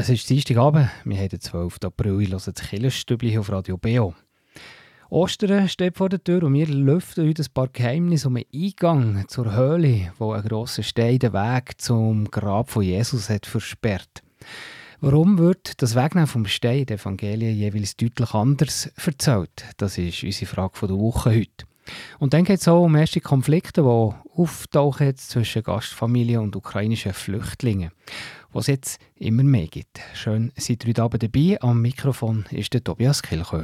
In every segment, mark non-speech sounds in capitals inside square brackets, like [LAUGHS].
Es ist Dienstagabend, wir haben den 12. April, ich höre das Killerstübli auf Radio BO. Ostern steht vor der Tür und wir lüften heute ein paar Geheimnisse um den Eingang zur Höhle, wo ein grosser Stein den Weg zum Grab von Jesus hat versperrt. Warum wird das Wegnehmen vom Stein der Evangelien jeweils deutlich anders erzählt? Das ist unsere Frage der Woche heute. Und dann geht es auch um erste Konflikte, die auftauchen zwischen Gastfamilien und ukrainischen Flüchtlingen was es jetzt immer mehr gibt. Schön, seid ihr heute Abend dabei. Am Mikrofon ist der Tobias Kilchör.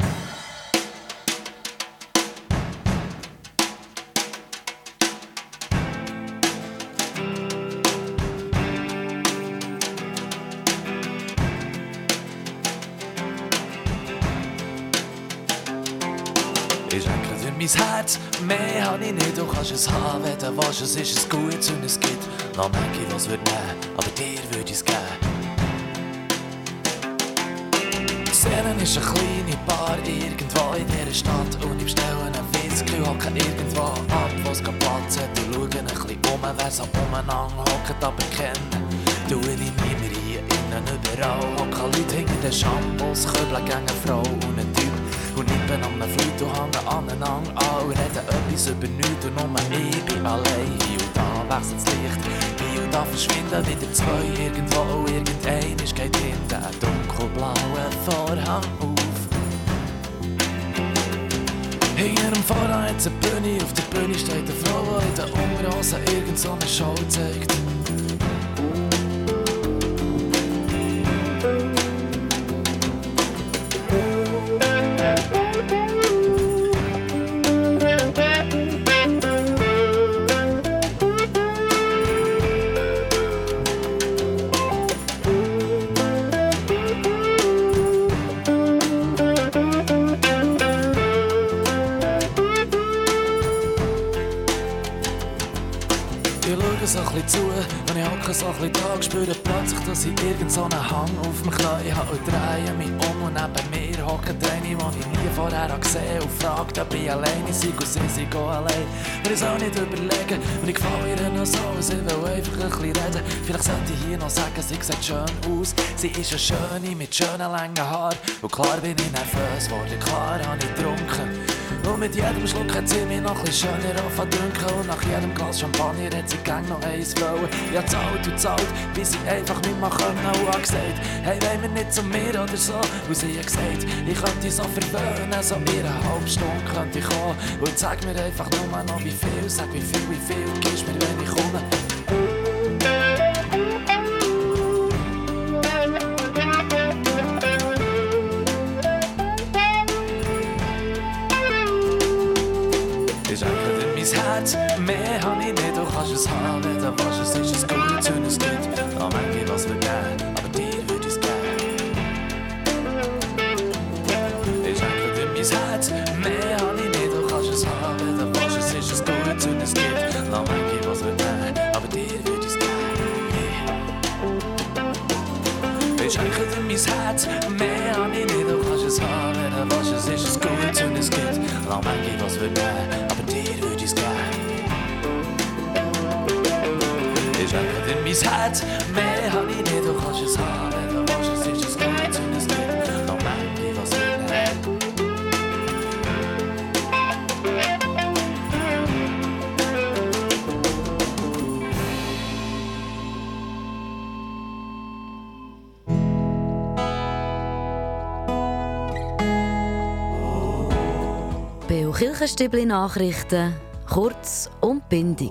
Mehr habe ich nicht, du kannst es haben, wenn du willst, es ist es gut und es gibt noch manche, was wird nehmen, aber dir würde ich es geben. Seelen ist eine kleine Bar irgendwo in dieser Stadt. Und ich bestelle einen Whisky, hocke irgendwo ab, was keinen Platz hat. Und schaue ein bisschen um, wer so umeinander hockt, aber kennen du ich niemand hier innen überall, hocken Leute hinter den Shampoos, Köbel gegen eine Frau und ich bin am Fleut und hängen aneinander an und reden etwas über nichts und nur ich bin allein. Hier und da wechselt das Licht, hier und da verschwinden wieder zwei. Irgendwo und irgendein ist geht in den dunkelblauen Vorhang auf. Hinter dem Vorhang hat es eine Bühne, auf der Bühne steht eine Frau, die in der Unterhose irgend so eine Show zeigt. Sieht schön aus. Sie ist eine Schöne mit schönen langen Haaren und klar bin ich nervös worden, klar habe ich getrunken. Und mit jedem Schluck hat sie mich noch ein schöner anfangen Und nach jedem Glas Champagner hat sie gang noch eins wollen. Ja, zahlt und zahlt, bis sie einfach nicht mehr können. Und hat gesagt, hey, wollen wir nicht zu mir oder so? Und sie hat gesagt, ich könnte so verwöhnen, so in einer halben Stunde könnte ich kommen. Und sag mir einfach nur noch wie viel, sag wie viel, wie viel gibst mir, wenn ich komme. Ich schenke dir mein Herz, mehr habe ich nicht, du kannst es haben, wenn du willst, es ist es gut und es gibt auch manche, was wir geben, aber dir würde ich es geben. schenke dir mein Herz. Mehr habe ich nicht, du kannst es haben. Kirchenstübli Nachrichten, kurz und bindig.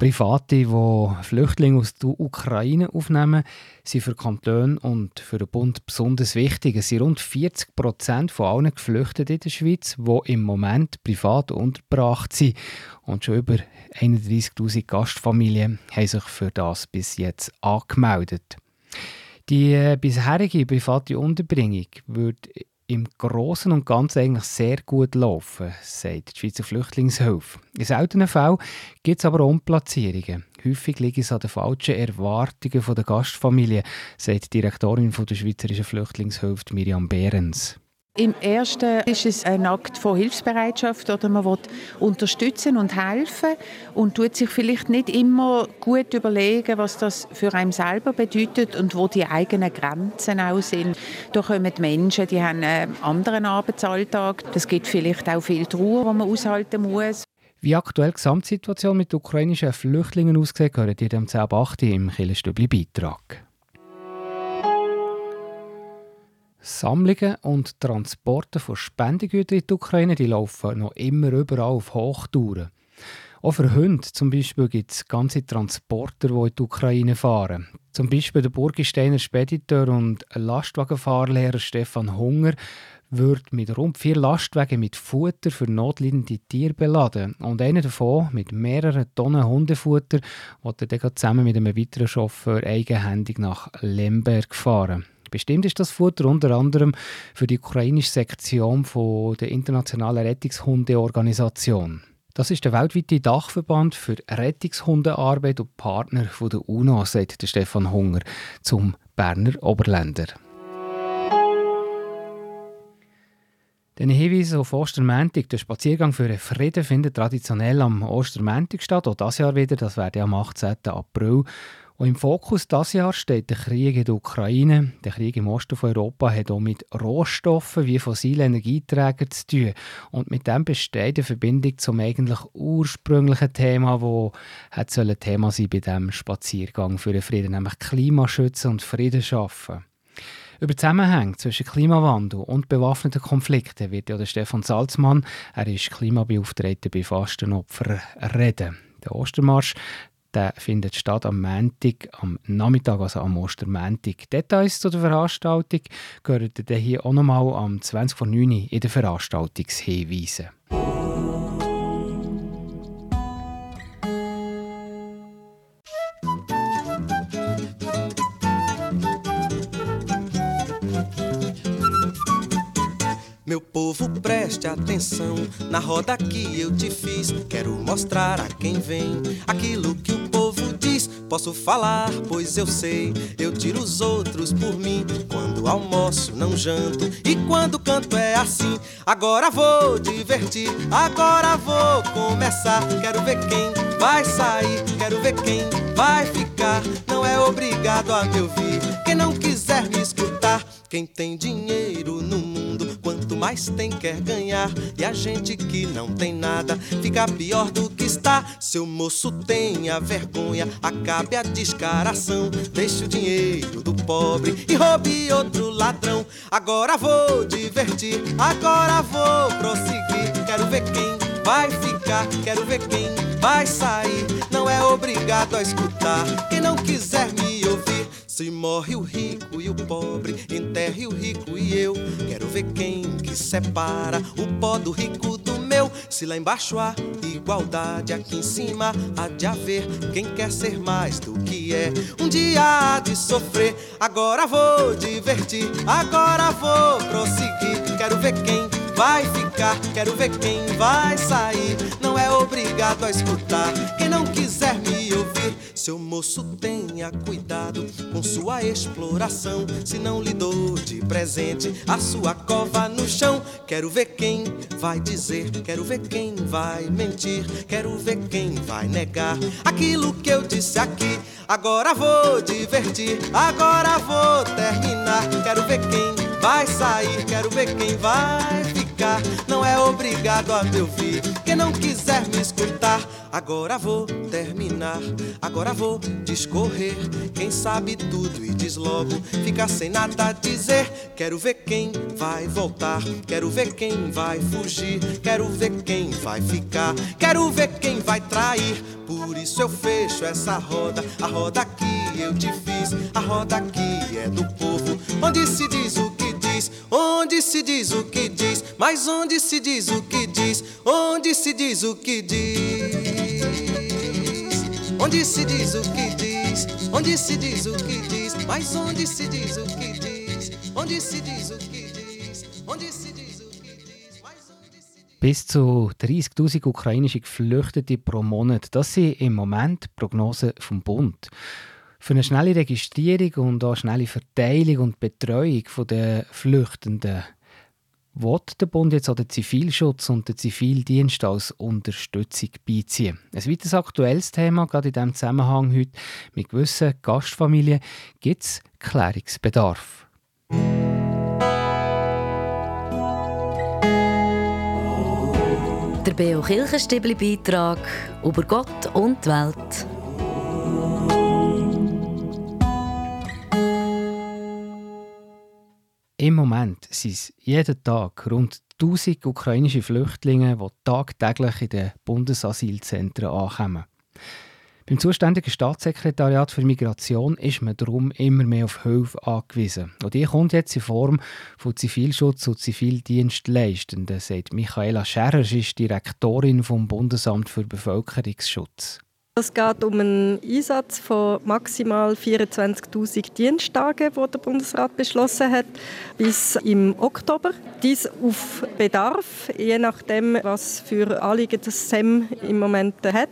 Private, die Flüchtlinge aus der Ukraine aufnehmen, sind für Kantone und für den Bund besonders wichtig. Es sind rund 40 Prozent von allen Geflüchteten in der Schweiz, die im Moment privat untergebracht sind. Und schon über 31.000 Gastfamilien haben sich für das bis jetzt angemeldet. Die äh, bisherige private Unterbringung wird im Großen und Ganzen eigentlich sehr gut laufen, sagt die Schweizer Flüchtlingshilfe. In seltenen Fällen gibt es aber Umplatzierungen. Häufig liegen es an den falschen Erwartungen der Gastfamilie, sagt die Direktorin der Schweizerischen Flüchtlingshilfe Miriam Behrens. Im ersten ist es ein Akt von Hilfsbereitschaft oder man will unterstützen und helfen und tut sich vielleicht nicht immer gut überlegen, was das für einen selber bedeutet und wo die eigenen Grenzen auch sind. Da kommen Menschen, die haben einen anderen Arbeitsalltag. Das gibt vielleicht auch viel Trauer, die man aushalten muss. Wie aktuell die Gesamtsituation mit ukrainischen Flüchtlingen aussieht, gehört ihr dem 10.8. im Killenstübli-Beitrag. Sammlungen und Transporte von Spendegütern in die Ukraine die laufen noch immer überall auf Hochtouren. Auch für Hunde zum Beispiel gibt es ganze Transporter, die in die Ukraine fahren. Zum Beispiel der Burgisteiner Spediteur und Lastwagenfahrlehrer Stefan Hunger wird mit rund vier Lastwagen mit Futter für notleidende Tiere beladen. Und einer davon mit mehreren Tonnen Hundefutter wird er dann zusammen mit einem weiteren Chauffeur eigenhändig nach Lemberg fahren. Bestimmt ist das Futter unter anderem für die ukrainische Sektion der Internationalen Rettungshundeorganisation. Das ist der weltweite Dachverband für Rettungshundearbeit und Partner der UNO, sagt Stefan Hunger zum Berner Oberländer. Den Hinweis auf Ostermäntig. Der Spaziergang für den Frieden findet traditionell am Ostermäntig statt, auch das Jahr wieder. Das wäre am 18. April. Und im Fokus dieses Jahr steht der Krieg in der Ukraine. Der Krieg im Osten von Europa hat auch mit Rohstoffen wie fossilen Energieträgern zu tun. Und mit dem besteht eine Verbindung zum eigentlich ursprünglichen Thema, das ein Thema sein bei diesem Spaziergang für den Frieden, nämlich Klimaschützen und Frieden schaffen. Über Zusammenhänge zwischen Klimawandel und bewaffneten Konflikten wird ja der Stefan Salzmann, er ist Klimabeauftragter bei Fastenopfer, reden. Der Ostermarsch der findet statt am Montag, am Nachmittag, also am Ostermontag. Details zu der Veranstaltung gehören ihr hier auch nochmal am 20 vor 9 Uhr in den Veranstaltungshinweisen. Atenção na roda que eu te fiz. Quero mostrar a quem vem aquilo que o povo diz. Posso falar, pois eu sei. Eu tiro os outros por mim. Quando almoço, não janto. E quando canto é assim. Agora vou divertir, agora vou começar. Quero ver quem vai sair, quero ver quem vai ficar. Não é obrigado a me ouvir. Quem não quiser me escutar, quem tem dinheiro no mundo, mais tem quer ganhar. E a gente que não tem nada fica pior do que está. Seu moço tenha vergonha, acabe a descaração. Deixe o dinheiro do pobre e roube outro ladrão. Agora vou divertir, agora vou prosseguir. Quero ver quem vai ficar, quero ver quem vai sair. Não é obrigado a escutar. Quem não quiser me ouvir se morre o rico e o pobre, enterre o rico e eu. Quero ver quem que separa o pó do rico do meu. Se lá embaixo há igualdade, aqui em cima há de haver quem quer ser mais do que é. Um dia há de sofrer, agora vou divertir, agora vou prosseguir. Quero ver quem vai ficar, quero ver quem vai sair. Não é obrigado a escutar, quem não quiser me ouvir. Seu moço tenha cuidado com sua exploração. Se não lhe dou de presente a sua cova no chão, quero ver quem vai dizer, quero ver quem vai mentir, quero ver quem vai negar aquilo que eu disse aqui. Agora vou divertir, agora vou terminar. Quero ver quem vai sair, quero ver quem vai ficar. Não é obrigado a me ouvir, quem não quiser me escutar. Agora vou terminar, agora vou discorrer. Quem sabe tudo e diz logo, fica sem nada a dizer. Quero ver quem vai voltar, quero ver quem vai fugir, quero ver quem vai ficar, quero ver quem vai trair. Por isso eu fecho essa roda, a roda que eu te fiz, a roda que é do povo, onde se diz o que diz, onde se diz o que diz, mas onde se diz o que diz, onde se diz o que diz. Onde se diz o que diz, onde se diz o que diz, mas onde se diz o que diz, onde se diz o que diz, onde se diz. Bis zu 30.000 ukrainische Geflüchtete pro Monat. Das sind im Moment Prognosen vom Bund. Für eine schnelle Registrierung und auch schnelle Verteilung und Betreuung der Flüchtenden will der Bund jetzt auch den Zivilschutz und den Zivildienst als Unterstützung beiziehen. Ein weiteres aktuelles Thema, gerade in diesem Zusammenhang heute, mit gewissen Gastfamilien gibt es Klärungsbedarf. Der Beo Kirchenstibli Beitrag über Gott und die Welt. Im Moment sind es jeden Tag rund 1000 ukrainische Flüchtlinge, die tagtäglich in den Bundesasylzentren ankommen. Beim zuständigen Staatssekretariat für Migration ist man darum immer mehr auf Hilfe angewiesen. Und die kommt jetzt in Form von Zivilschutz und Zivildienstleistenden, sagt Michaela Scherer, ist Direktorin vom Bundesamt für Bevölkerungsschutz. Es geht um einen Einsatz von maximal 24.000 Diensttagen, die der Bundesrat beschlossen hat, bis im Oktober. Dies auf Bedarf, je nachdem, was für Anliegen das SEM im Moment hat.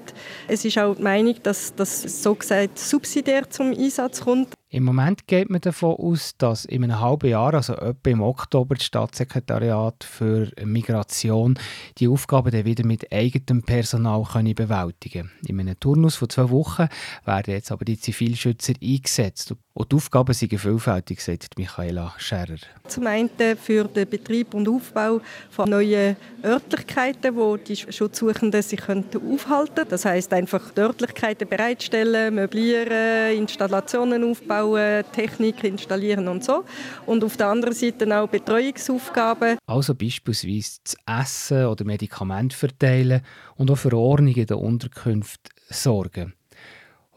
Es ist auch die Meinung, dass das so gesagt subsidiär zum Einsatz kommt. Im Moment geht man davon aus, dass in einem halben Jahr, also etwa im Oktober, das Staatssekretariat für Migration die Aufgaben dann wieder mit eigenem Personal können bewältigen können. In einem Turnus von zwei Wochen werden jetzt aber die Zivilschützer eingesetzt. Und die Aufgaben sind vielfältig, sagt Michaela Scherer. Zum einen für den Betrieb und Aufbau von neuen Örtlichkeiten, wo die Schutzsuchenden sich aufhalten können. Das heißt einfach die Örtlichkeiten bereitstellen, möblieren, Installationen aufbauen, Technik installieren und so. Und auf der anderen Seite auch Betreuungsaufgaben. Also beispielsweise das Essen oder Medikamente verteilen und auch für Ordnung in der Unterkunft sorgen.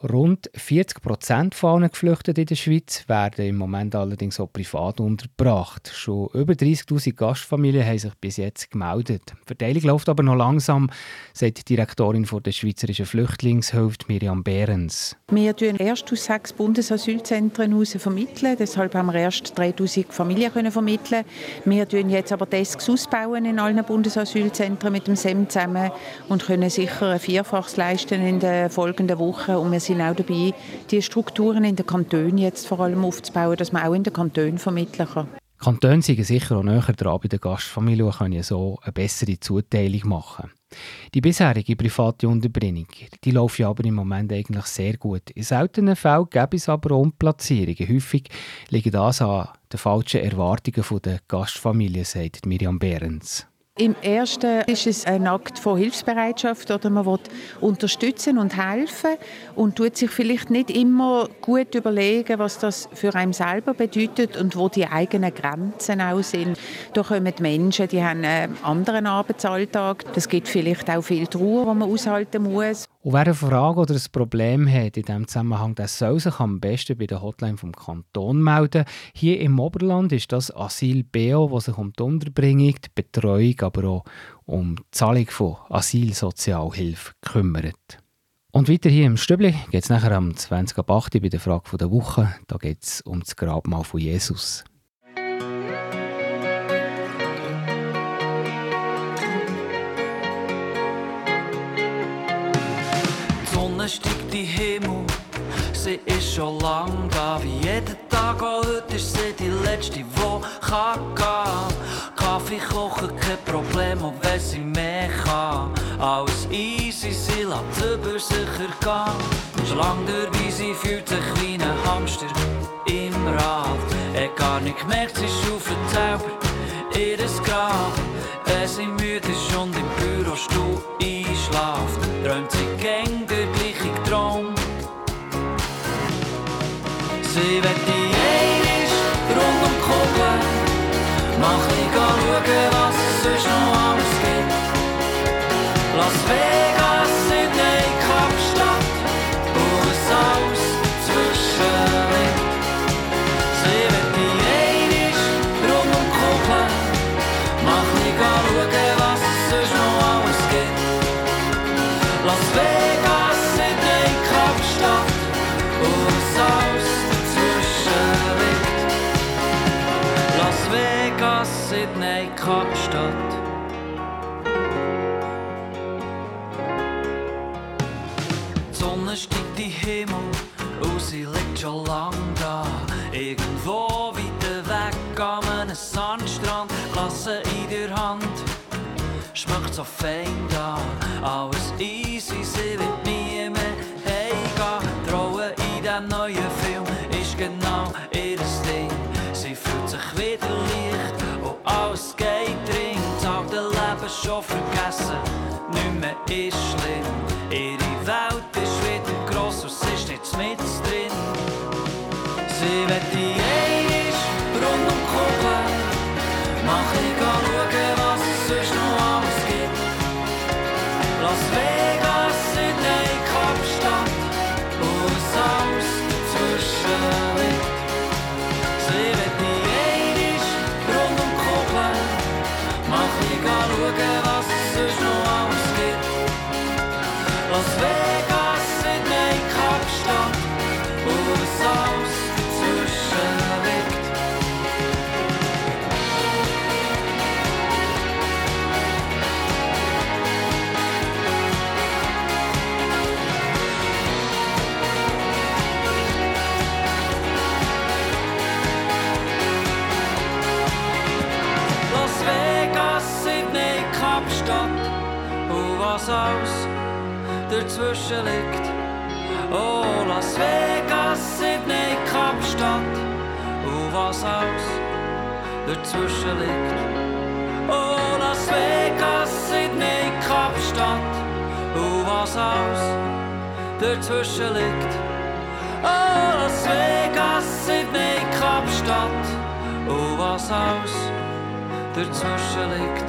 Rund 40 Prozent von allen Geflüchteten in der Schweiz werden im Moment allerdings auch privat untergebracht. Schon über 30.000 Gastfamilien haben sich bis jetzt gemeldet. Die Verteilung läuft aber noch langsam, sagt die Direktorin der Schweizerischen Flüchtlingshilfe Miriam Behrens. Wir vermitteln erst aus sechs Bundesasylzentren heraus vermitteln. Deshalb haben wir erst 3000 Familien können vermitteln. Wir tun jetzt aber Desks ausbauen in allen Bundesasylzentren mit dem SEM zusammen und können sicher ein Vierfaches leisten in den folgenden Wochen. Und wir sind auch dabei, die Strukturen in den Kantonen jetzt vor allem aufzubauen, dass man auch in den Kantonen vermitteln kann. Kantone sind sicher auch näher dran bei der Gastfamilie und können so eine bessere Zuteilung machen. Die bisherige private Unterbringung, die läuft aber im Moment eigentlich sehr gut. In seltenen Fällen gibt es aber Umplatzierungen. Häufig liegt das an den falschen Erwartungen der Gastfamilie, sagt Miriam Behrens. Im ersten ist es ein Akt von Hilfsbereitschaft oder man will unterstützen und helfen und tut sich vielleicht nicht immer gut überlegen, was das für einen selber bedeutet und wo die eigenen Grenzen auch sind. Da kommen die Menschen, die haben einen anderen Arbeitsalltag. Das gibt vielleicht auch viel Trauer, die man aushalten muss. Und wer eine Frage oder ein Problem hat in diesem Zusammenhang, der soll sich am besten bei der Hotline vom Kanton melden. Hier im Oberland ist das Asyl BO, das sich um die Unterbringung, die Betreuung, aber auch um die Zahlung von Asylsozialhilfe kümmert. Und weiter hier im Stübli geht es nachher am 20. Ab 8. bei der Frage der Woche. Da geht es um das Grabmal von Jesus. Steigt in Himmel. Sie ist schon lang da, wie jeden Tag, auch heute ist sie die letzte, wo kann gehen. Kaffee kochen, kein Problem, auch wenn sie mehr kann. Alles easy, sie lässt über sich ergehen. Schon lang dabei, sie fühlt sich wie ein Hamster im Rad. Er gar nicht gemerkt, sie schaufelt selber ihres Grab. Wenn sie Sydney, Kapstadt. Die Sonne steigt in Himmel und sie liegt schon lang da. Irgendwo weiter weg an einem Sandstrand, Klasse in der Hand. Schmeckt so fein da, alles easy, sie wird nie mehr heimgehen. Rolle in diesem neuen Film Leben schon vergessen, nicht mehr ist dazwischen liegt. Oh, Las Vegas, Sydney, Kapstadt und was alles dazwischen liegt. Oh, Las Vegas, Sydney, Kapstadt und was alles dazwischen liegt. Oh, Las Vegas, Sydney, Kapstadt und was alles dazwischen liegt.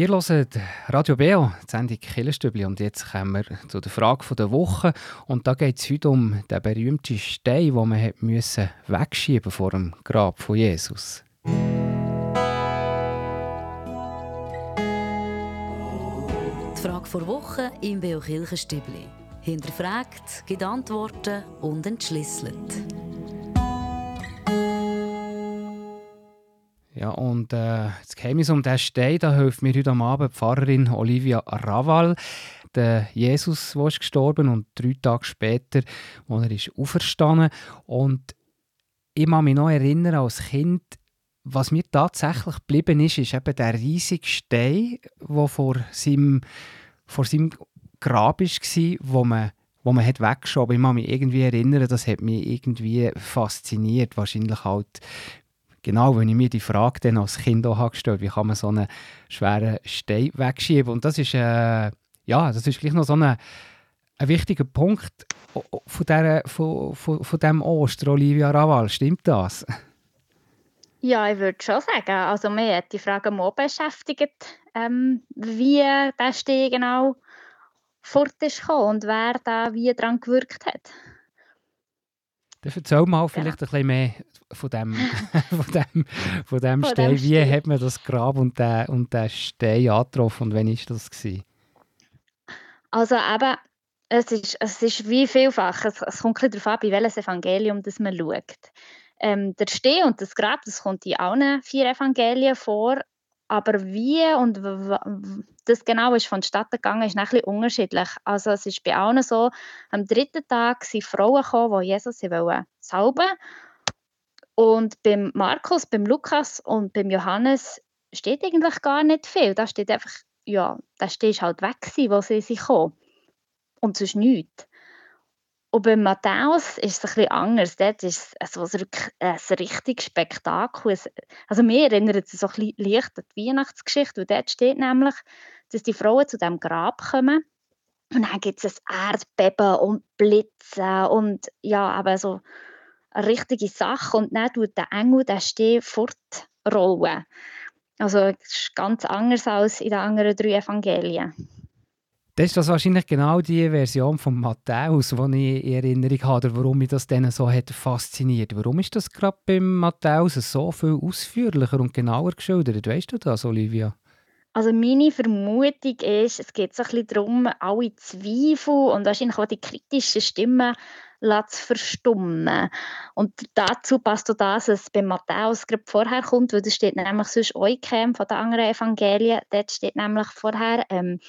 Ihr hört Radio Beo, die Sendung Killerstübli. Und jetzt kommen wir zu der Frage der Woche. Und da geht es heute um den berühmten Stein, den man müssen wegschieben vor dem Grab von Jesus. Die Frage vor Woche im Beo Kirchenstübli. Hinterfragt, gibt Antworten und entschlüsselt. Ja, und äh, das Geheimnis um diesen Stein, da hilft mir heute Abend die Pfarrerin Olivia Raval. Der Jesus, ist gestorben und drei Tage später, als er ist auferstanden. Und ich kann mich noch erinnern, als Kind, was mir tatsächlich geblieben ist, ist eben der riesige Stein, der vor seinem, vor seinem Grab war, wo man, wo man hat weggeschoben Ich kann mich irgendwie erinnern, das hat mich irgendwie fasziniert. Wahrscheinlich halt Genau, wenn ich mir die Frage dann als Kind auch habe gestellt wie kann man so einen schweren Stein wegschieben. Und das ist, äh, ja, das ist gleich noch so ein, ein wichtiger Punkt von, der, von, von, von dem Oster, Olivia Raval. Stimmt das? Ja, ich würde schon sagen. Also mir hat die Frage mal beschäftigt, ähm, wie der Stein genau fort ist und wer da wie daran gewirkt hat. Dann erzähl mal vielleicht ja. ein bisschen mehr [LAUGHS] von dem, von dem, von dem von Stein. Dem Wie hat man das Grab und den, und den Stein angetroffen und wann war das? Gewesen? Also eben, es ist, es ist wie vielfach. Es, es kommt ein bisschen darauf an, bei welches Evangelium das man schaut. Ähm, der Steh und das Grab, das kommt in allen vier Evangelien vor, aber wie und das genau ist vonstatten gegangen, ist ein bisschen unterschiedlich. Also es ist bei allen so, am dritten Tag sind Frauen gekommen, die Jesus wollen salben und beim Markus, beim Lukas und beim Johannes steht eigentlich gar nicht viel. Da steht einfach, ja, da steht halt weg wo sie sind gekommen. Und sonst nichts. Und bei Matthäus ist es bisschen anders. Dort ist es also ein, ein richtiges Spektakel. Also mir erinnert es so ein bisschen leicht an die Weihnachtsgeschichte, weil dort steht nämlich, dass die Frauen zu diesem Grab kommen und dann gibt es ein Erdbeben und Blitze und ja, aber so eine richtige Sache und dann tut der Engel den Steh fortrollen. Also es ist ganz anders als in den anderen drei Evangelien. Das ist das wahrscheinlich genau die Version von Matthäus, die ich in Erinnerung habe, warum mich das dann so hat fasziniert. Warum ist das gerade beim Matthäus so viel ausführlicher und genauer geschildert? Weißt du das, Olivia? Also meine Vermutung ist, es geht so ein bisschen darum, alle Zweifel und wahrscheinlich auch die kritischen Stimmen zu verstummen. Und dazu passt auch das, was bei Matthäus gerade vorher kommt, weil das steht nämlich sonst Eukem von den anderen Evangelien. Dort steht nämlich vorher, ähm,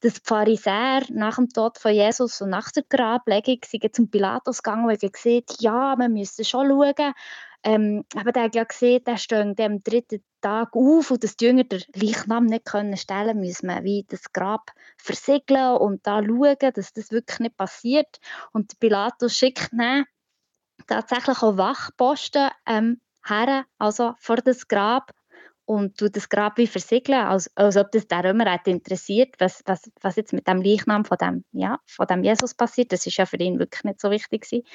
dass die Pharisäer nach dem Tod von Jesus und nach der Grablegung sind zum Pilatus gegangen und haben gesagt, ja, wir müssen schon schauen. Ähm, aber der hat ja gesehen, der steht am dritten Tag auf und dass die Jünger den Leichnam nicht können stellen müssen wir wie das Grab versiegeln und da schauen, dass das wirklich nicht passiert. Und Pilatus schickt dann tatsächlich auch Wachposten ähm, her, also vor das Grab und tut das Grab wie versiegeln, als, als ob das der Römer hat interessiert, was, was, was jetzt mit dem Leichnam von dem, ja, von dem Jesus passiert. Das ist ja für ihn wirklich nicht so wichtig gewesen.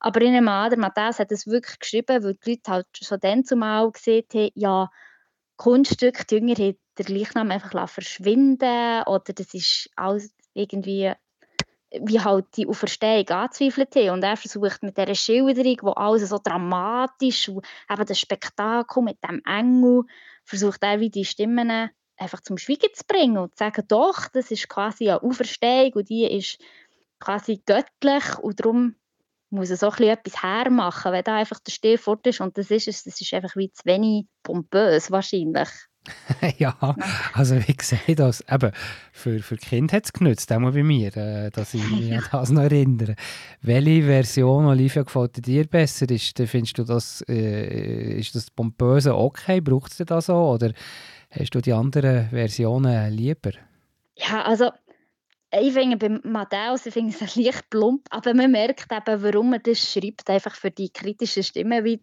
Aber in einem anderen Matthäus hat es wirklich geschrieben, weil die Leute halt schon dann zumal gesehen haben, ja, Kunststück, die Jünger haben den Leichnam einfach verschwinden oder das ist alles irgendwie wie halt die Auferstehung angezweifelt haben. Und er versucht mit dieser Schilderung, wo alles so dramatisch und eben das Spektakel mit dem Engel, versucht er wie die Stimmen einfach zum Schweigen zu bringen und zu sagen, doch, das ist quasi eine Auferstehung und die ist quasi göttlich und darum muss er so etwas hermachen, wenn da einfach der Stiefwort ist und das ist es, das ist einfach wie zu wenig pompös wahrscheinlich. [LAUGHS] ja, also wie gesagt, das, eben, für, für Kinder hat es genützt, auch bei mir, äh, dass ich mich an [LAUGHS] das noch erinnere. Welche Version, Olivia, gefällt dir besser? Ist, findest du das, äh, ist das pompöse okay? Braucht es das so? Oder hast du die anderen Versionen lieber? Ja, also ich finde bei Matthäus ich finde es leicht plump, aber man merkt eben, warum er das schreibt, einfach für die kritischen Stimmen, wie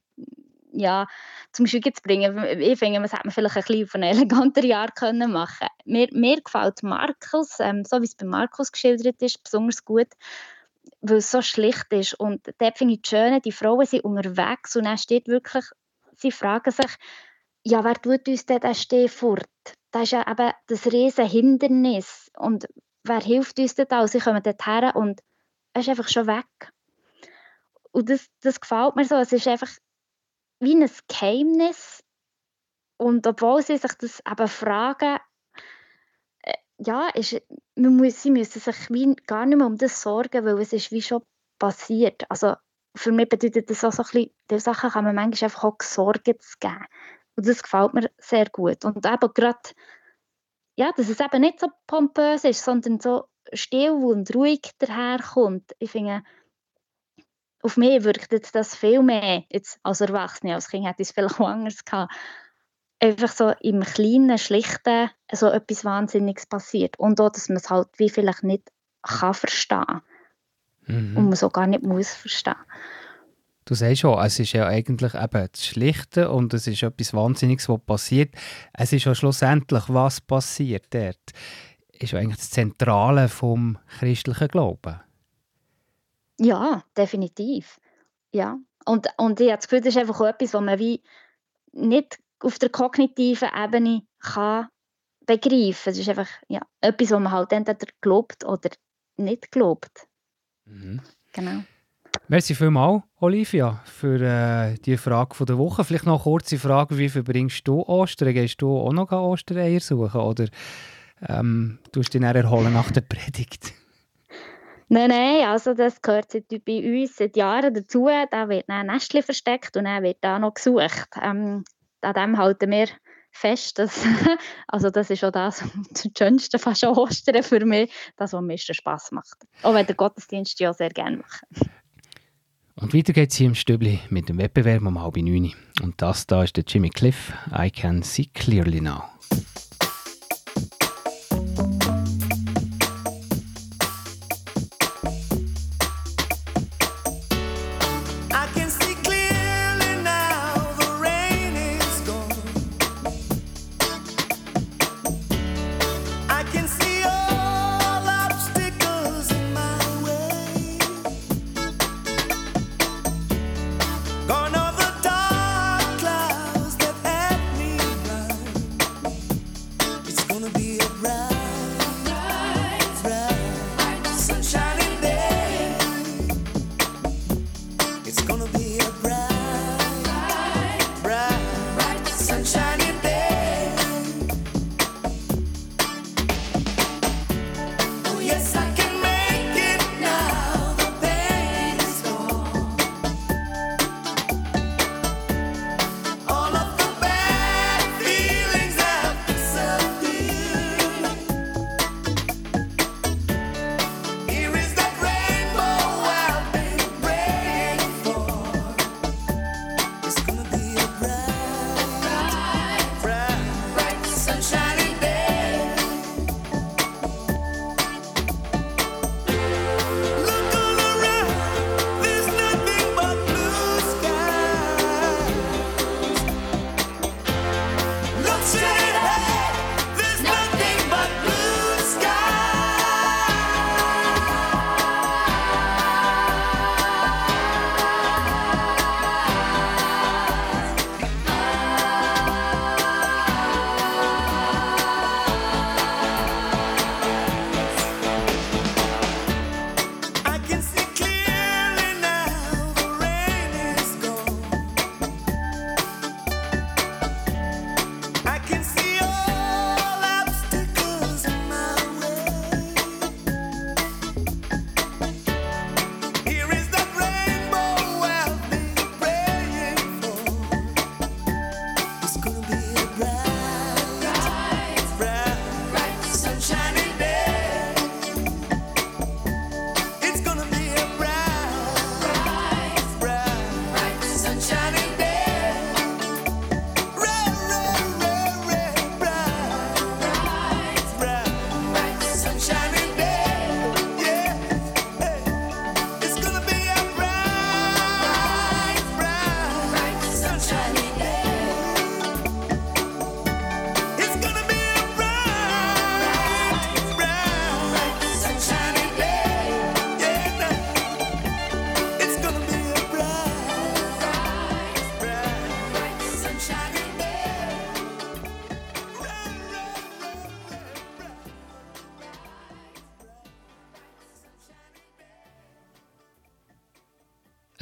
ja, zum Schweigen zu bringen. Ich finde, man hätte vielleicht ein bisschen auf eine elegantere Art können machen mir, mir gefällt Markus, ähm, so wie es bei Markus geschildert ist, besonders gut, weil es so schlicht ist. Und dort finde ich es schön, die Frauen sind unterwegs und dann steht wirklich, sie fragen sich, ja, wer tut uns denn den Steh fort? Das ist ja eben das riesige Hindernis. Und wer hilft uns denn da? Sie kommen dort her und er ist einfach schon weg. Und das, das gefällt mir so. Es ist einfach wie ein Geheimnis. Und obwohl sie sich das eben fragen, äh, ja, ist, man muss, sie müssen sich wie gar nicht mehr um das sorgen, weil es ist wie schon passiert. Also für mich bedeutet das auch so ein bisschen, der Sachen kann man manchmal einfach auch Sorgen zu geben. Und das gefällt mir sehr gut. Und eben gerade, ja, dass es eben nicht so pompös ist, sondern so still und ruhig daherkommt. Ich finde, auf mich wirkt das viel mehr jetzt als Erwachsene. Als Kind hätte ich es vielleicht auch anders gehabt. Einfach so im kleinen, schlichten so etwas Wahnsinniges passiert. Und auch, dass man es halt wie vielleicht nicht kann verstehen mhm. und man so gar nicht muss verstehen. Du sagst schon, es ist ja eigentlich eben das Schlichte und es ist etwas Wahnsinniges, was passiert. Es ist ja schlussendlich, was passiert dort, ist ja eigentlich das Zentrale vom christlichen Glauben. Ja, definitiv. Ja. Und, und ich habe das Gefühl, das ist einfach auch etwas, was man wie nicht auf der kognitiven Ebene kann begreifen kann. Es ist einfach ja, etwas, was man halt entweder glaubt oder nicht glaubt. Mhm. Genau. Merci vielmals, Olivia, für äh, die Frage von der Woche. Vielleicht noch eine kurze Frage, wie verbringst du Ostern? Gehst du auch noch Ostereier suchen oder ähm, tust du dich erholen nach der Predigt? Nein, nein, also das gehört seit, bei uns seit Jahren dazu. Da wird ein Nestchen versteckt und dann wird da noch gesucht. Ähm, an dem halten wir fest. Dass, [LAUGHS] also das ist auch das, das Schönste fast schon Ostern für mich, das, was meisten Spass macht. Auch wenn der Gottesdienst ja sehr gerne mache. Und weiter geht's hier im Stübli mit dem Wettbewerb um halb neun. Und das da ist der Jimmy Cliff. I can see clearly now.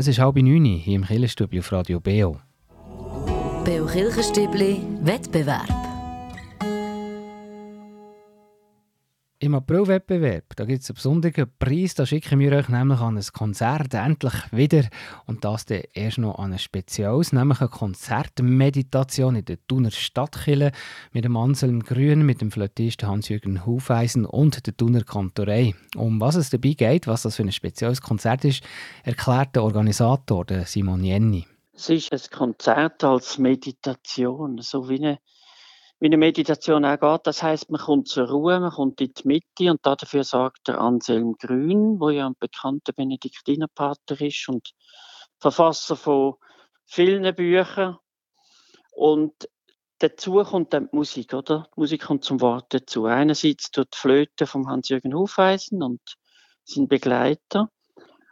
Es ist halb neun hier im Killerstübli auf Radio Beo. Beo Kirchenstübli Wettbewerb. Im Aprilwettbewerb, da gibt es einen besonderen Preis, da schicken wir euch nämlich an ein Konzert endlich wieder und das dann erst noch an ein Spezielles, nämlich eine Konzertmeditation in der Thuner Stadtkirche mit dem Anselm Grün, mit dem Flötisten Hans-Jürgen Hufeisen und der Thuner Kantorei. Um was es dabei geht, was das für ein spezielles Konzert ist, erklärt der Organisator, der Simon Jenny. Es ist ein Konzert als Meditation, so wie eine, wie eine Meditation auch geht. Das heißt, man kommt zur Ruhe, man kommt in die Mitte und dafür sorgt der Anselm Grün, wo ja ein bekannter Benediktinerpater ist und Verfasser von vielen Büchern. Und dazu kommt dann die Musik, oder? Die Musik kommt zum Wort dazu. Einerseits durch die Flöte von Hans-Jürgen Hufeisen und sein Begleiter.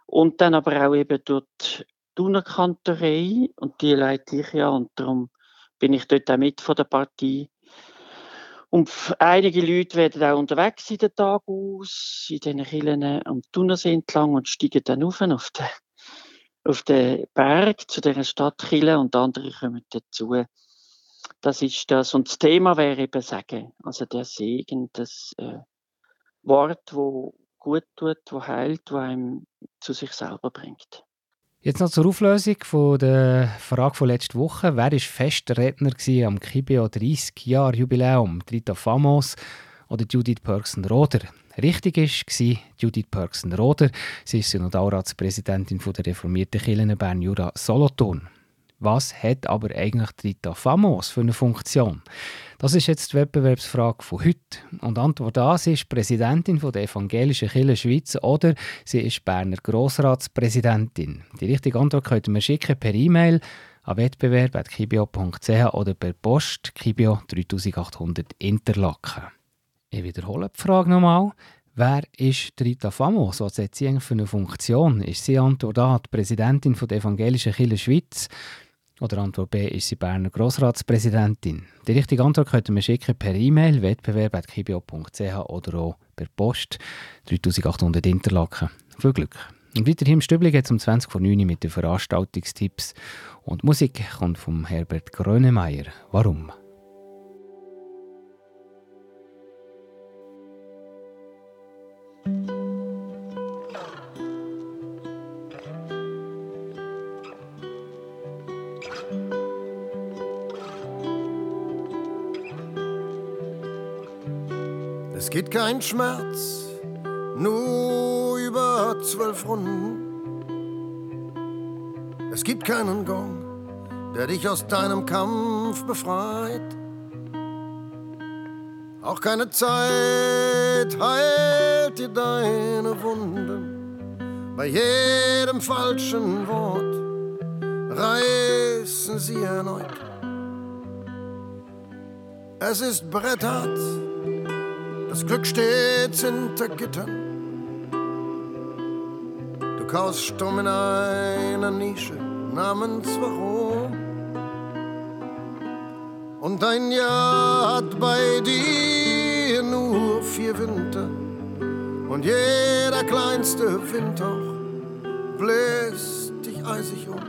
Und dann aber auch eben durch die Thunerkantorei. Und die leite ich ja. Und darum bin ich dort auch mit von der Partie. Und einige Leute werden auch unterwegs in den Tag aus, in diesen Kirchen am Thunersee entlang und steigen dann auf, auf den, auf den Berg zu dieser Stadtkille und andere kommen dazu. Das ist das. Und das Thema wäre eben Sagen. Also der Segen, das äh, Wort, wo gut tut, wo heilt, wo einem zu sich selber bringt. Jetzt noch zur Auflösung von der Frage von letzter Woche. Wer war fester Redner gewesen am Kibio 30 Jahre Jubiläum? Rita Famos oder Judith Perksen-Roder? Richtig war Judith Perksen-Roder. Sie ist Synodalratspräsidentin der reformierten Kirche Bern Jura Solothurn. Was hat aber eigentlich Rita Famos für eine Funktion? Das ist jetzt die Wettbewerbsfrage von heute. Und Antwort A, sie ist Präsidentin von der Evangelischen Kirche Schweiz oder sie ist Berner Grossratspräsidentin. Die richtige Antwort könnt ihr mir schicken per E-Mail an wettbewerb.kibio.ch oder per Post Kibio 3800 Interlaken. Ich wiederhole die Frage nochmal. Wer ist Rita Famos? Was hat sie eigentlich für eine Funktion? Ist sie Antwort A, die Präsidentin der Evangelischen Kirche Schweiz? Oder Antwort B, ist sie Berner Grossratspräsidentin? Die richtige Antwort könnt ihr mir schicken per E-Mail wettbewerb.kibio.ch oder auch per Post 3800 Interlaken. Viel Glück! Und weiterhin im Stübli geht es um 20 vor 9 Uhr mit den Veranstaltungstipps. Und Musik kommt von Herbert Grönemeyer. Warum? Es geht kein Schmerz, nur über zwölf Runden. Es gibt keinen Gong, der dich aus deinem Kampf befreit. Auch keine Zeit heilt dir deine Wunden. Bei jedem falschen Wort reißen sie erneut. Es ist bretthart, das Glück steht hinter Gittern. Du kaust stumm in einer Nische namens Warum. Und dein Jahr hat bei dir nur vier Winter. Und jeder kleinste Windhauch bläst dich eisig um.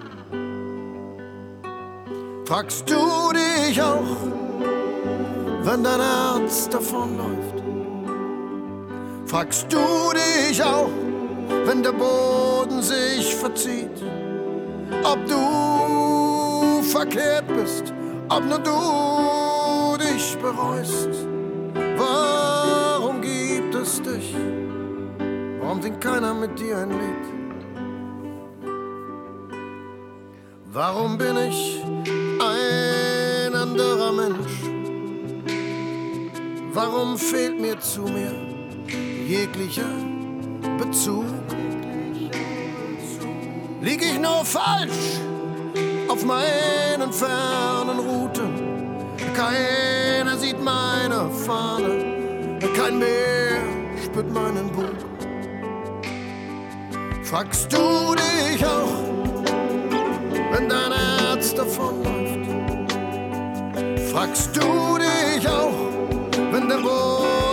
Fragst du dich auch, wenn dein Herz davonläuft? Fragst du dich auch, wenn der Boden sich verzieht, ob du verkehrt bist, ob nur du dich bereust? Warum gibt es dich? Warum singt keiner mit dir ein Lied? Warum bin ich ein anderer Mensch? Warum fehlt mir zu mir jeglicher Bezug? Lieg ich nur falsch auf meinen fernen Routen? Keiner sieht meine Fahne, kein Meer spürt meinen Bug. Fragst du dich auch, wenn dein Herz davonläuft? Fragst du dich auch, wenn der Boden?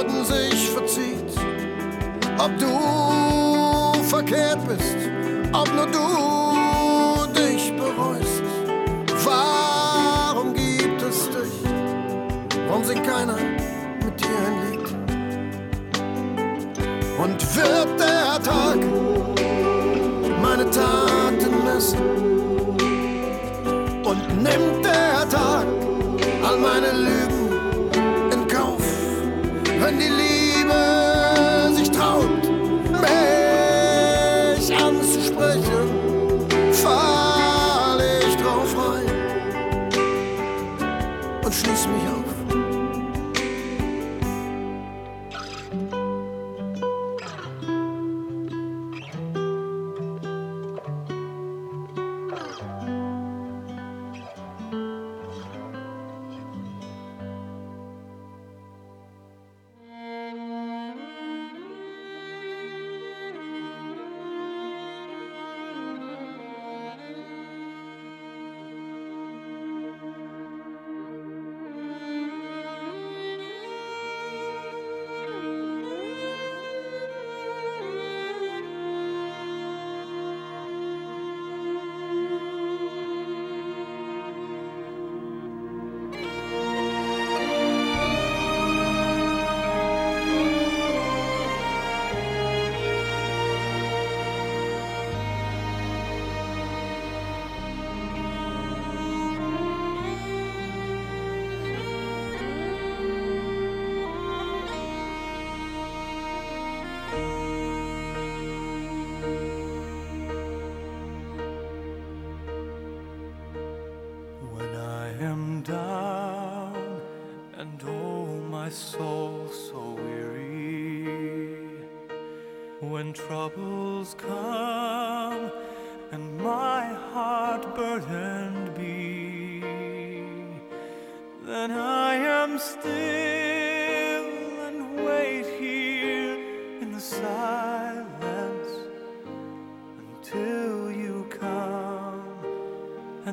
Ob du verkehrt bist, ob nur du dich bereust? Warum gibt es dich? Warum singt keiner mit dir ein Lied? Und wird der Tag meine Taten messen? Und nimmt der Tag all meine Lügen pleasure.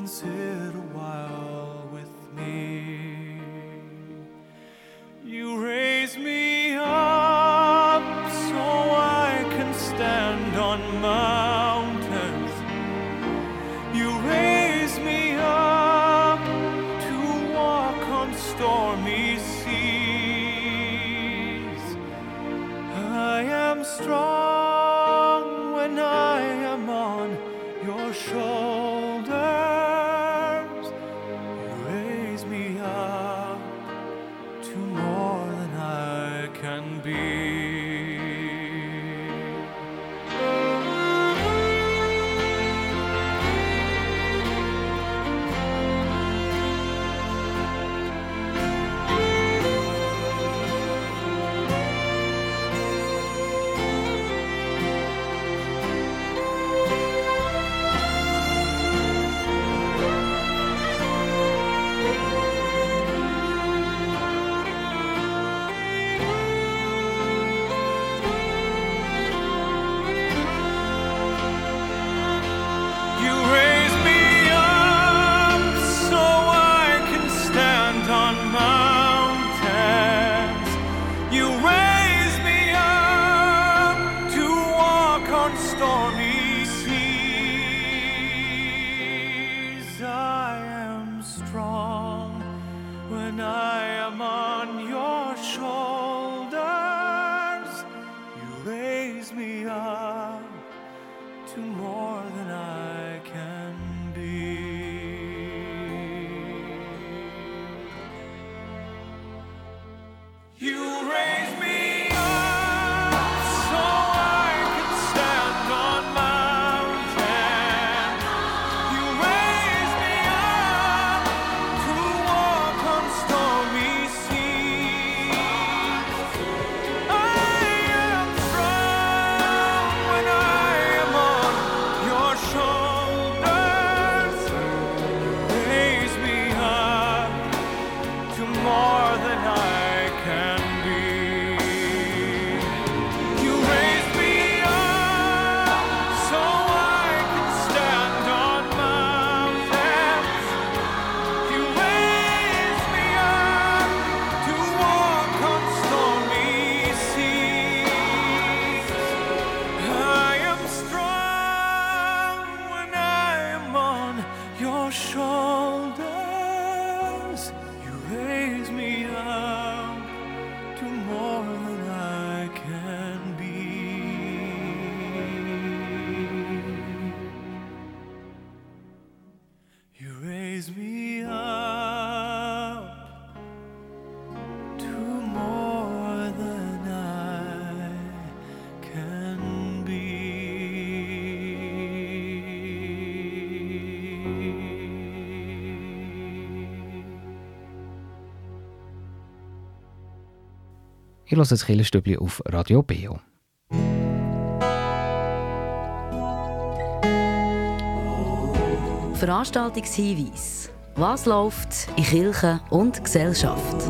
And sit Ich höre das Killerstübli auf Radio Beo. Veranstaltungshinweis. Was läuft in Kirche und Gesellschaft?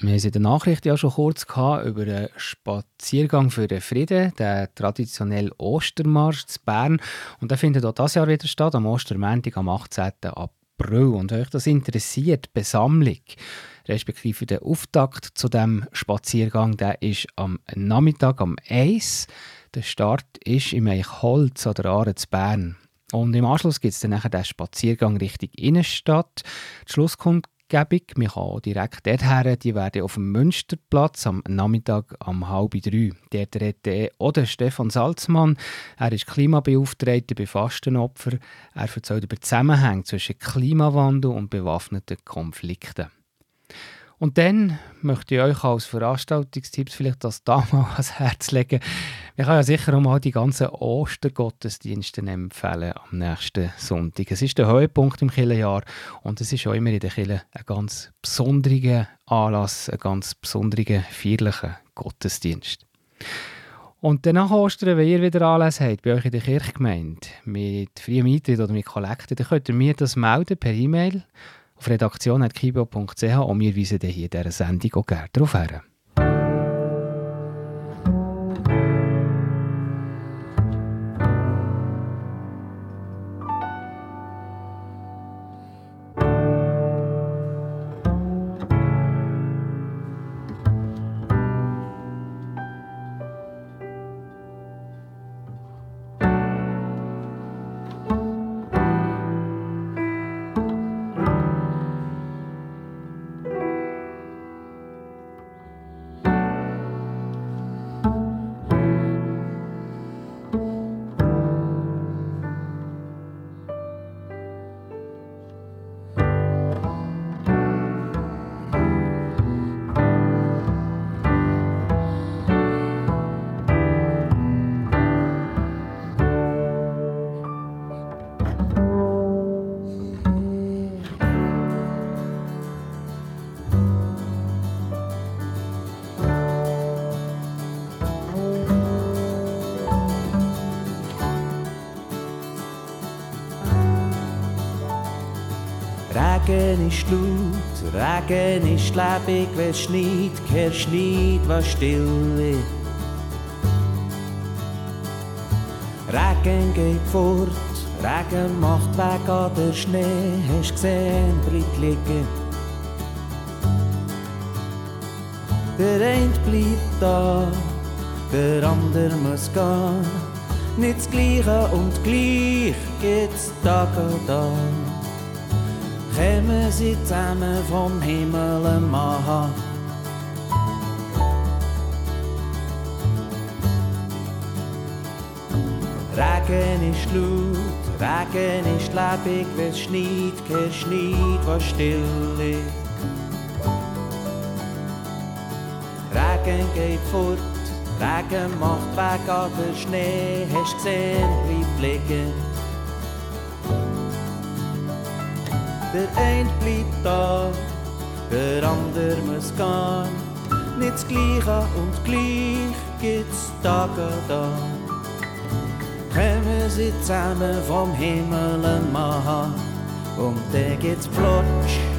Wir haben es in der Nachricht ja schon kurz gehabt über den Spaziergang für den Frieden, den traditionellen Ostermarsch zu Bern. Und der findet auch dieses Jahr wieder statt, am Ostermontag, am 18. April. Und wenn euch das interessiert, Besammlung, respektive der Auftakt zu dem Spaziergang, der ist am Nachmittag um 1. Der Start ist im Eichholz an der Aare zu Bern. Und im Anschluss gibt es dann nachher den Spaziergang Richtung Innenstadt. Die Schlusskundgebung, man kann auch direkt dorthin, die werden auf dem Münsterplatz am Nachmittag um halb drei. Dort redet auch der Stefan Salzmann. Er ist Klimabeauftragter bei Fastenopfer. Er erzählt über Zusammenhänge zwischen Klimawandel und bewaffneten Konflikten. Und dann möchte ich euch als Veranstaltungstipps vielleicht das da mal [LAUGHS] ans Herz legen. Ich kann ja sicher auch mal die ganzen Ostergottesdienste empfehlen am nächsten Sonntag. Es ist der Höhepunkt im Kirchenjahr und es ist auch immer in der Kirche ein ganz besonderer Anlass, ein ganz besonderer feierlicher Gottesdienst. Und nach Ostern, wenn ihr wieder Anlässe habt, bei euch in der Kirchgemeinde, mit freiem Eintritt oder mit Kollekten, dann könnt ihr mir das melden per E-Mail auf redaktion.kibo.ch und wir weisen hier in dieser Sendung auch gerne darauf hin. Regen ist laut, Regen ist lebendig, wenn schneit, kehrst nicht, was still wird. Regen geht fort, Regen macht weg an der Schnee, hast gesehen, bleibt liegen. Der eine bleibt da, der andere muss gehen. Nicht das Gleiche und gleich geht's Tag und Tag. Kommen sie zusammen vom Himmel Mann. Regen ist laut, Regen ist lebendig, wenn schneit, kein Schneit, was still liegt. Regen geht fort, Regen macht weg an der Schnee, hast gesehen, bleibt liegen. Der eine bleibt da, der andere muss gehen. Nicht das Gleiche und gleich gibt's Tage da. Kommen sie zusammen vom Himmel Mann und dann geht's flutsch.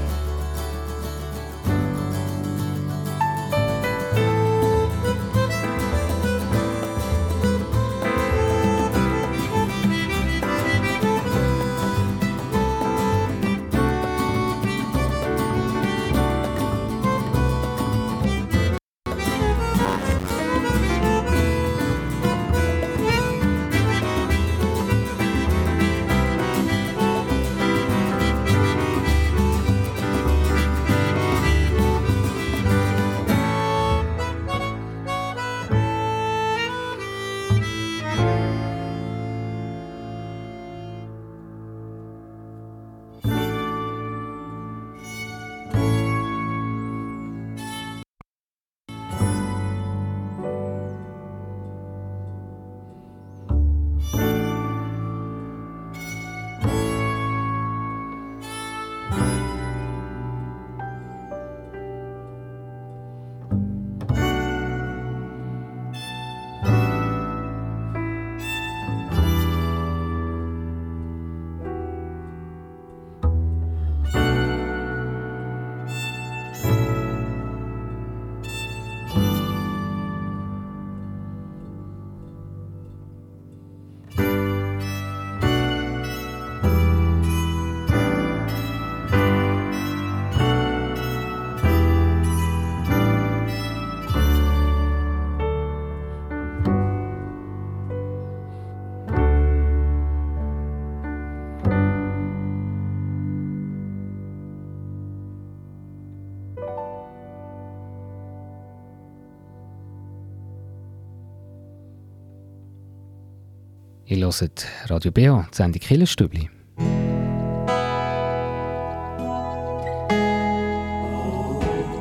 Ihr hört Radio BA, die Sendung Killerstübli.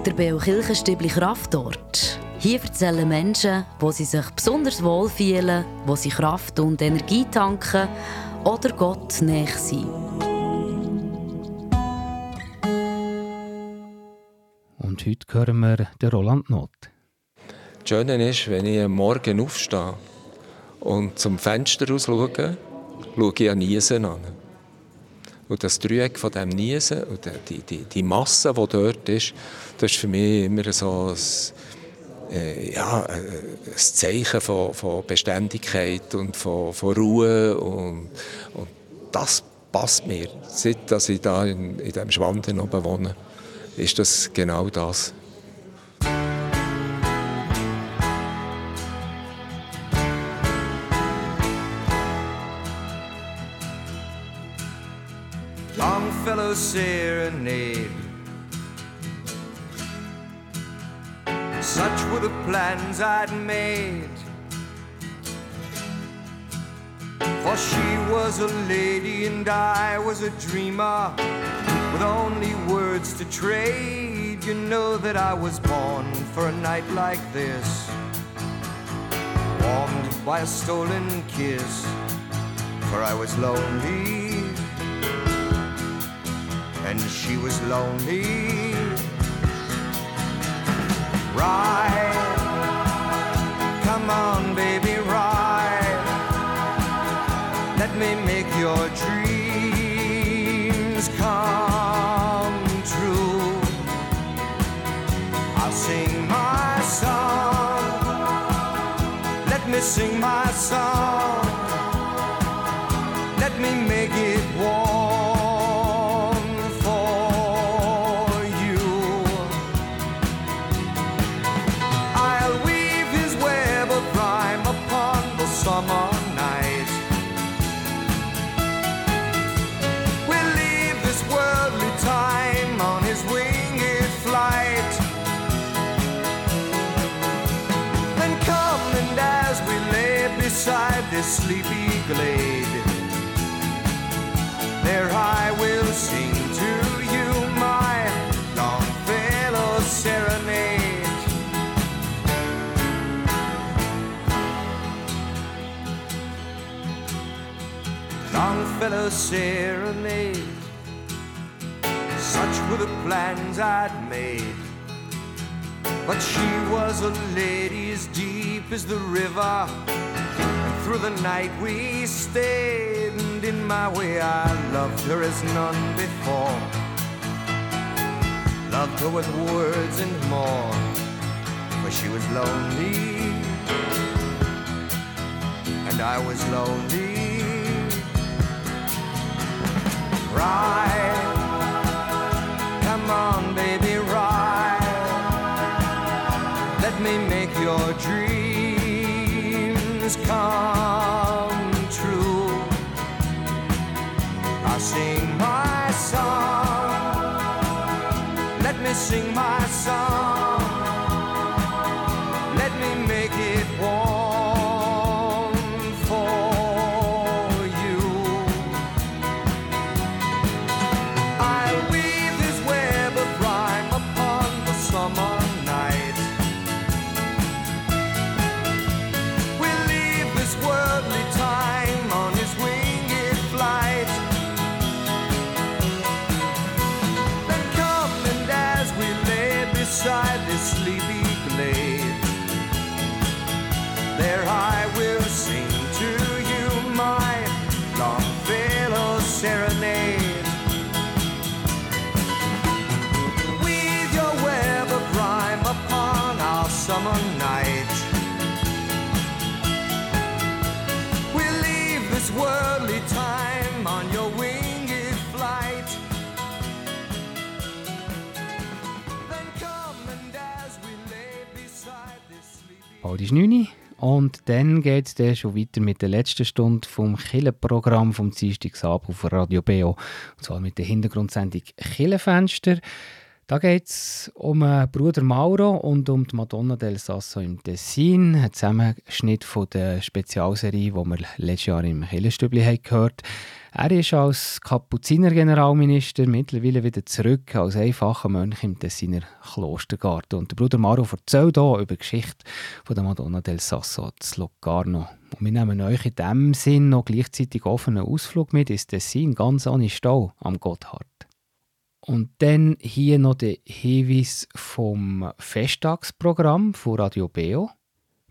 Der Beo Kirchenstübli Kraftort. Hier erzählen Menschen, wo sie sich besonders wohl fühlen, wo sie Kraft und Energie tanken oder Gott näher sind. Und heute hören wir den Roland Not. Das Schöne ist, wenn ich am Morgen aufstehe und zum Fenster raus schaue, schaue ich an Niesen an. Und das Dreieck von diesem Niesen und die, die, die Masse, die dort ist, das ist für mich immer so ein, äh, ja, äh, ein Zeichen von, von Beständigkeit und von, von Ruhe. Und, und das passt mir. Seit dass ich da in, in diesem Schwanden oben wohne, ist das genau das. Longfellow serenade. Such were the plans I'd made. For she was a lady and I was a dreamer with only words to trade. You know that I was born for a night like this, warmed by a stolen kiss. For I was lonely and she was lonely. Ride, come on, baby, ride. Let me make your dreams come true. I'll sing my song. Let me sing my sleepy glade, there I will sing to you my Longfellow serenade. Longfellow serenade. Such were the plans I'd made. But she was a lady as deep as the river. Through the night we stayed, and in my way I loved her as none before. Loved her with words and more, for she was lonely, and I was lonely. Ride, come on, baby, ride. Let me make your dreams sing my song. Let me sing my song. Night. We'll leave this worldly time on your winged flight. Then come and as we lay beside this sleepy Bald ist 9 Uhr und dann geht es schon weiter mit der letzten Stunde vom Killenprogramm vom Dienstagsabend auf Radio BO. Und zwar mit der Hintergrundsendung Killenfenster. Da geht es um äh, Bruder Mauro und um die Madonna del Sasso im Tessin, ein Zusammenschnitt von der Spezialserie, die wir letztes Jahr im Killenstübli gehört haben. Er ist als Kapuziner-Generalminister mittlerweile wieder zurück als einfacher Mönch im Tessiner Klostergarten. Und der Bruder Mauro erzählt hier über die Geschichte von der Madonna del Sasso zu Locarno. Und wir nehmen euch in diesem Sinn noch gleichzeitig offenen Ausflug mit ins Tessin, ganz ohne Stau am Gotthard. Und dann hier noch der Hinweis vom Festtagsprogramm von Radio Beo.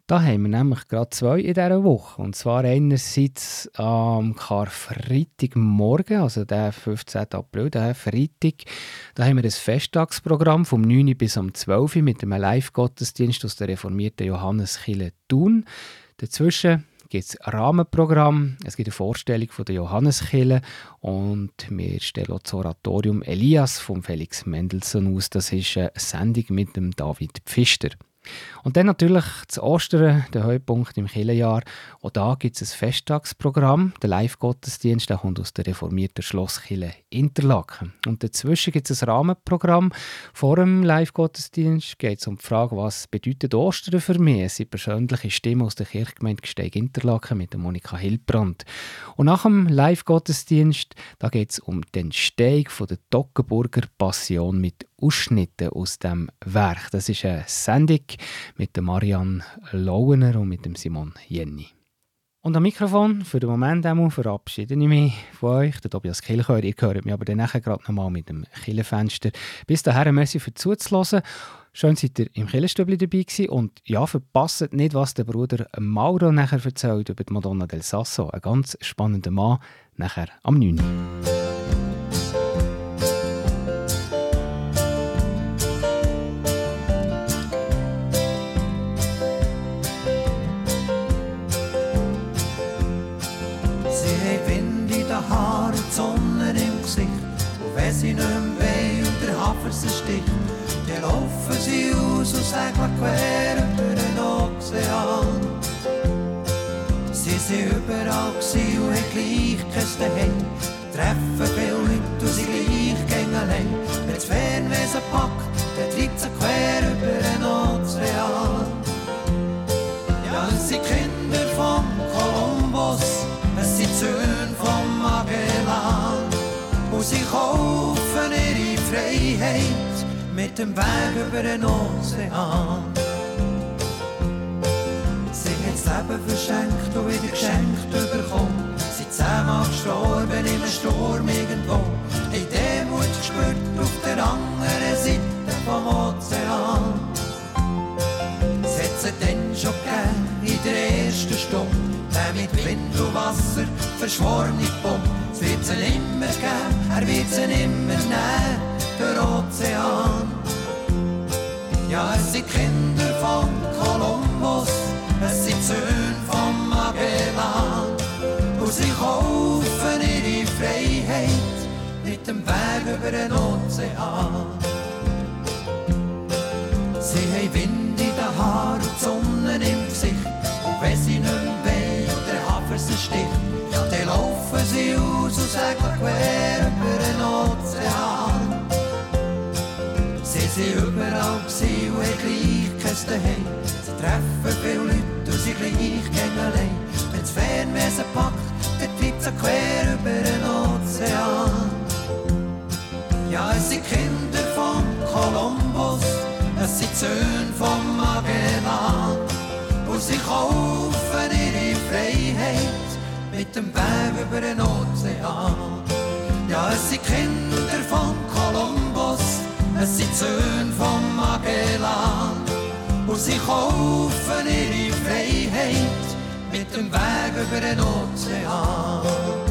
Da haben wir nämlich gerade zwei in dieser Woche. Und zwar einerseits am Karfreitagmorgen, also der 15. April, der Freitag, da haben wir ein Festtagsprogramm vom 9. bis am 12. mit einem Live-Gottesdienst aus der reformierten Johanneskirche Thun. Dazwischen gibt es ein Rahmenprogramm, es gibt eine Vorstellung von der Johanneskirche und wir stellen auch das Oratorium Elias von Felix Mendelssohn aus. Das ist eine Sendung mit dem David Pfister. Und dann natürlich zu Ostern, der Höhepunkt im Kirchenjahr. Auch da gibt es ein Festtagsprogramm. Der Live-Gottesdienst der kommt aus der reformierten Schlosskirche Interlaken. Und dazwischen gibt es ein Rahmenprogramm. Vor dem Live-Gottesdienst geht es um die Frage, was bedeutet Ostern für mich? Es sind persönliche Stimme aus der Kirchgemeinde Gsteig Interlaken mit Monika Hildbrand. Und nach dem Live-Gottesdienst geht es um den Steig von der Toggenburger Passion mit Ausschnitten aus dem Werk. Das ist eine Sendung mit der Marianne Lauener und mit dem Simon Jenny. Und am Mikrofon für den Moment einmal verabschiede ich mich von euch, der Tobias Kilchör. Ihr hört mich aber dann nachher gerade nochmal mit dem Killenfenster. Bis dahin, merci für zuzuhören. Schön, seid ihr im Killenstübli dabei gewesen. Und ja, verpasst nicht, was der Bruder Mauro nachher erzählt über die Madonna del Sasso. Ein ganz spannender Mann, nachher am 9. segeln quer über den Ozean. Sie sind und haben gleich kein Daheim. Treffen viele Leute und sind gleich gegen allein. Wenn das Fernwesen packt, dann treibt sie quer über den Ozean. Ja, es sind Kinder von Kolumbus, es sind Söhne von Magellan. Und sie kaufen ihre Freiheit mit dem Weg über den Ozean. Sie haben das Leben verschenkt und wieder geschenkt. Sie sind zehnmal gestorben im Sturm irgendwo. In Demut gespürt auf der anderen Seite vom Ozean. Hat sie dann schon gegeben in der ersten Stunde. Der mit Wind und Wasser verschworene Bombe. Es wird sie nimmer geben, er wird sie nimmer nehmen, es sind Kinder von Kolumbus, es sind Söhne von Magellan. Und sie kaufen ihre Freiheit mit dem Weg über den Ozean. Sie haben Wind in den Haaren und Sonne im Gesicht. Und wenn sie nicht mehr wollen, der Hafer sie sticht, dann laufen sie aus und segeln quer sind überall gewesen und haben gleich kein Daheim. Sie treffen viele Leute und sind gleich gegen allein. Wenn das Fernwesen packt, dann treibt sie quer über den Ozean. Ja, es sind Kinder von Kolumbus, es sind Söhne von Magellan. Und sie kaufen ihre Freiheit mit dem Weg über den Ozean. Ja, es sind Kinder von Kolumbus, es sind Söhne von Magellan. Und sie kaufen ihre Freiheit mit dem Weg über den Ozean.